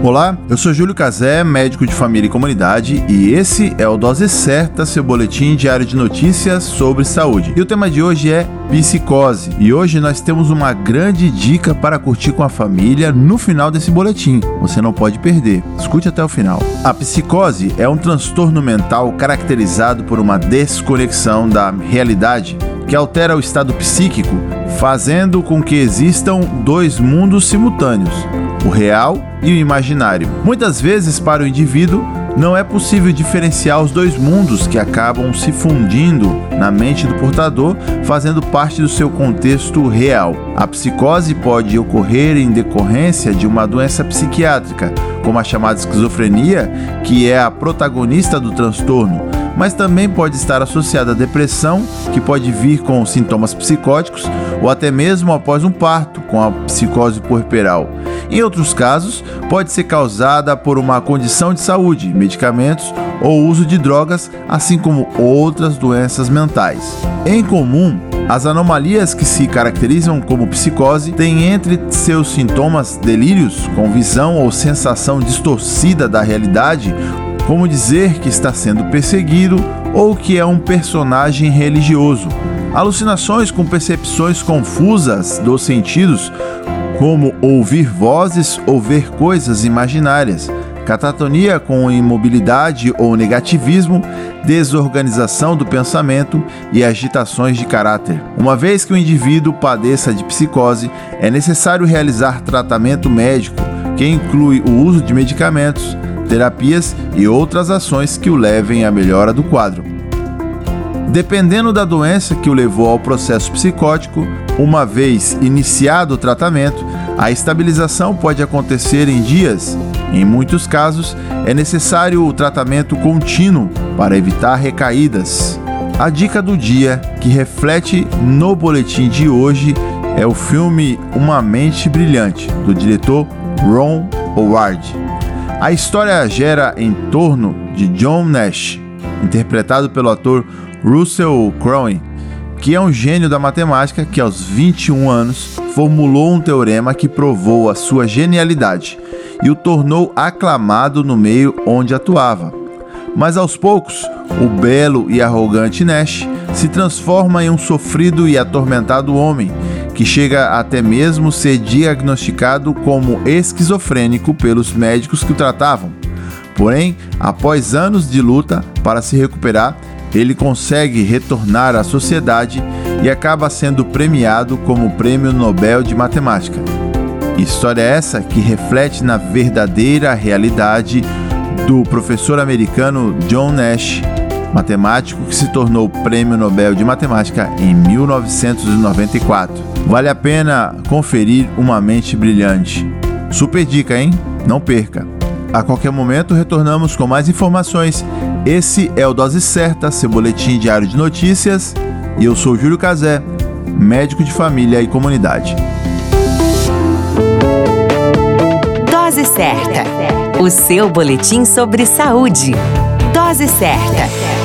Olá, eu sou Júlio Cazé, médico de família e comunidade, e esse é o Dose Certa, seu boletim diário de notícias sobre saúde. E o tema de hoje é psicose. E hoje nós temos uma grande dica para curtir com a família no final desse boletim. Você não pode perder. Escute até o final. A psicose é um transtorno mental caracterizado por uma desconexão da realidade que altera o estado psíquico, fazendo com que existam dois mundos simultâneos, o real e o imaginário. Muitas vezes, para o indivíduo, não é possível diferenciar os dois mundos que acabam se fundindo na mente do portador, fazendo parte do seu contexto real. A psicose pode ocorrer em decorrência de uma doença psiquiátrica, como a chamada esquizofrenia, que é a protagonista do transtorno mas também pode estar associada à depressão, que pode vir com sintomas psicóticos, ou até mesmo após um parto, com a psicose puerperal. Em outros casos, pode ser causada por uma condição de saúde, medicamentos ou uso de drogas, assim como outras doenças mentais. Em comum, as anomalias que se caracterizam como psicose têm entre seus sintomas delírios, com visão ou sensação distorcida da realidade, como dizer que está sendo perseguido ou que é um personagem religioso. Alucinações com percepções confusas dos sentidos, como ouvir vozes ou ver coisas imaginárias. Catatonia com imobilidade ou negativismo, desorganização do pensamento e agitações de caráter. Uma vez que o indivíduo padeça de psicose, é necessário realizar tratamento médico, que inclui o uso de medicamentos, terapias e outras ações que o levem à melhora do quadro. Dependendo da doença que o levou ao processo psicótico, uma vez iniciado o tratamento, a estabilização pode acontecer em dias. Em muitos casos, é necessário o tratamento contínuo para evitar recaídas. A dica do dia que reflete no boletim de hoje é o filme Uma Mente Brilhante, do diretor Ron Howard. A história gera em torno de John Nash, interpretado pelo ator Russell Crowe, que é um gênio da matemática que aos 21 anos formulou um teorema que provou a sua genialidade e o tornou aclamado no meio onde atuava. Mas aos poucos, o belo e arrogante Nash se transforma em um sofrido e atormentado homem que chega até mesmo ser diagnosticado como esquizofrênico pelos médicos que o tratavam. Porém, após anos de luta para se recuperar, ele consegue retornar à sociedade e acaba sendo premiado como o Prêmio Nobel de Matemática. História essa que reflete na verdadeira realidade do professor americano John Nash, matemático que se tornou Prêmio Nobel de Matemática em 1994. Vale a pena conferir Uma Mente Brilhante. Super dica, hein? Não perca. A qualquer momento retornamos com mais informações. Esse é o Dose Certa, seu boletim diário de notícias. E eu sou Júlio Cazé, médico de família e comunidade. Dose Certa, o seu boletim sobre saúde. Dose certa.